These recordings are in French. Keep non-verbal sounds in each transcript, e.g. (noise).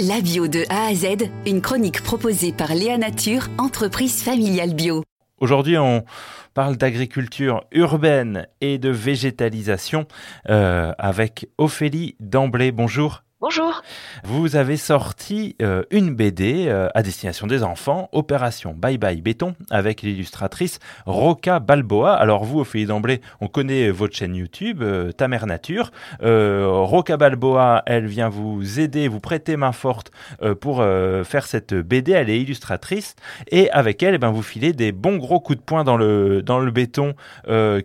La bio de A à Z, une chronique proposée par Léa Nature, entreprise familiale bio. Aujourd'hui, on parle d'agriculture urbaine et de végétalisation euh, avec Ophélie D'Emblay. Bonjour. Bonjour. Vous avez sorti euh, une BD euh, à destination des enfants, Opération Bye Bye Béton, avec l'illustratrice Roca Balboa. Alors vous, Ophélie d'emblée, on connaît votre chaîne YouTube, euh, Ta Mère Nature. Roca Balboa, elle vient vous aider, vous prêter main forte pour faire cette BD. Elle est illustratrice et avec elle, eh ben, vous filez des bons gros coups de poing dans le, dans le béton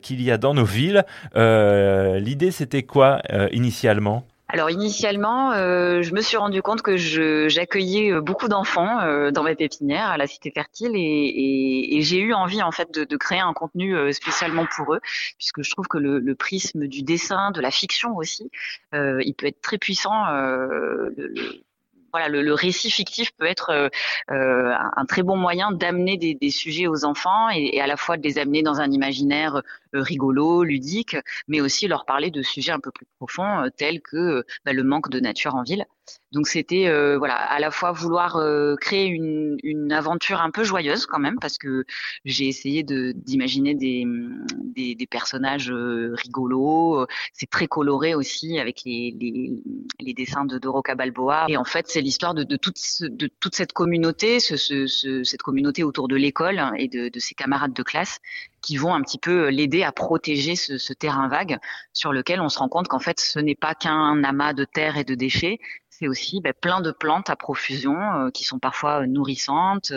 qu'il y a dans nos villes. L'idée, c'était quoi initialement? Alors initialement, euh, je me suis rendu compte que j'accueillais euh, beaucoup d'enfants euh, dans ma pépinière à la Cité Fertile et, et, j'ai eu envie en fait de, de, créer un contenu spécialement pour eux, puisque je trouve que le, le prisme du dessin, de la fiction aussi, il peut être très puissant. Le, voilà, le, récit fictif peut être euh, euh un très bon moyen d'amener des, sujets aux enfants et, à la fois de les amener dans un imaginaire euh, rigolo, ludique, mais aussi leur parler de sujets un peu plus profonds tels que bah, le manque de nature en ville. Donc c'était euh, à la fois vouloir euh, créer une, aventure un peu joyeuse quand même parce que j'ai essayé d'imaginer des, des personnages euh, rigolos. C'est très coloré aussi avec les, les, dessins de, de Roca Balboa. Et en fait c'est l'histoire de, de, toute de toute cette communauté, ce, ce, cette communauté autour de l'école et de, de ses camarades de classe qui vont un petit peu l'aider à protéger ce, ce terrain vague sur lequel on se rend compte qu'en fait ce n'est pas qu'un amas de terre et de déchets, c'est aussi ben, plein de plantes à profusion euh, qui sont parfois euh, nourrissantes.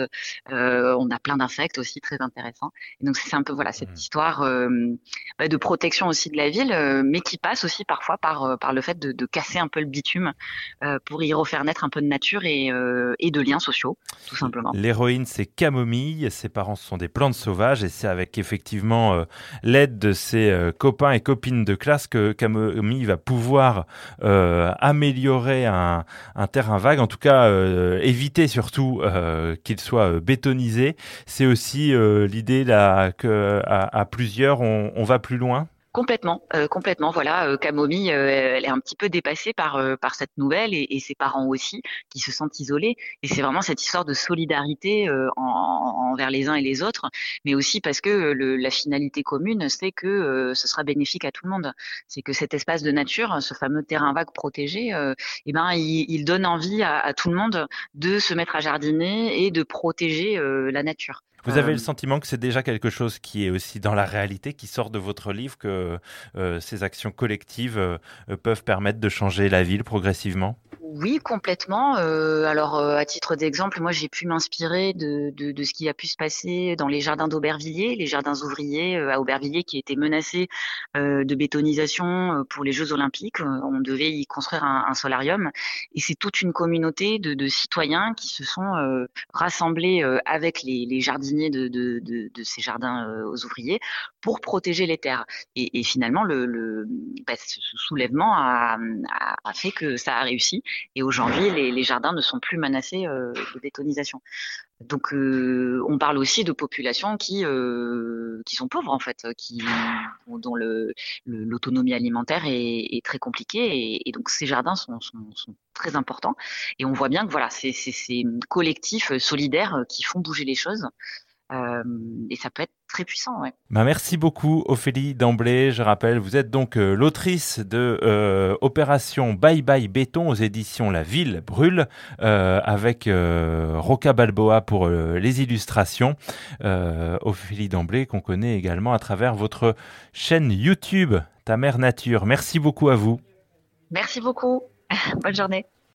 Euh, on a plein d'insectes aussi très intéressants. Et donc c'est un peu voilà cette mmh. histoire ben, de protection aussi de la ville, mais qui passe aussi parfois par par le fait de, de casser un peu le bitume pour y refaire naître un peu de nature et, et de liens sociaux, tout simplement. L'héroïne c'est Camomille. Ses parents sont des plantes sauvages et c'est avec effectivement l'aide de ses copains et copines de classe que Camomille va pouvoir améliorer un terrain vague, en tout cas euh, éviter surtout euh, qu'il soit euh, bétonisé. C'est aussi l'idée là que à, plusieurs on va plus loin. Complètement, euh, complètement. Voilà, euh, Camomille, euh, elle est un petit peu dépassée par par cette nouvelle et, ses parents aussi, qui se sentent isolés. Et c'est vraiment cette histoire de solidarité en, envers les uns et les autres, mais aussi parce que le, la finalité commune, c'est que ce sera bénéfique à tout le monde. C'est que cet espace de nature, ce fameux terrain vague protégé, eh ben, il, il, donne envie à, à, tout le monde de se mettre à jardiner et de protéger la nature. Vous avez le sentiment que c'est déjà quelque chose qui est aussi dans la réalité, qui sort de votre livre, que euh, ces actions collectives euh, peuvent permettre de changer la ville progressivement? Oui, complètement. Euh, alors, euh, à titre d'exemple, moi, j'ai pu m'inspirer de, ce qui a pu se passer dans les jardins d'Aubervilliers, les jardins ouvriers euh, à Aubervilliers qui étaient menacés de bétonisation pour les Jeux Olympiques. On devait y construire un, solarium, et c'est toute une communauté de, citoyens qui se sont rassemblés avec les, jardiniers de, ces jardins aux ouvriers pour protéger les terres. Et, finalement, le, bah, ce soulèvement a fait que ça a réussi et aujourd'hui, les, jardins ne sont plus menacés euh, de bétonisation. Donc, euh, on parle aussi de populations qui euh, qui sont pauvres en fait, qui dont le l'autonomie alimentaire est, très compliquée et, donc ces jardins sont, sont, très importants. Et on voit bien que voilà, c'est ces collectifs solidaires qui font bouger les choses. Euh, et ça peut être très puissant. Ouais. Bah merci beaucoup Ophélie D'Emblay. Je rappelle, vous êtes donc euh, l'autrice de euh, Opération Bye Bye Béton aux éditions La Ville Brûle avec Roca Balboa pour les illustrations. Ophélie D'Emblay qu'on connaît également à travers votre chaîne YouTube Ta Mère Nature. Merci beaucoup à vous. Merci beaucoup. (laughs) Bonne journée.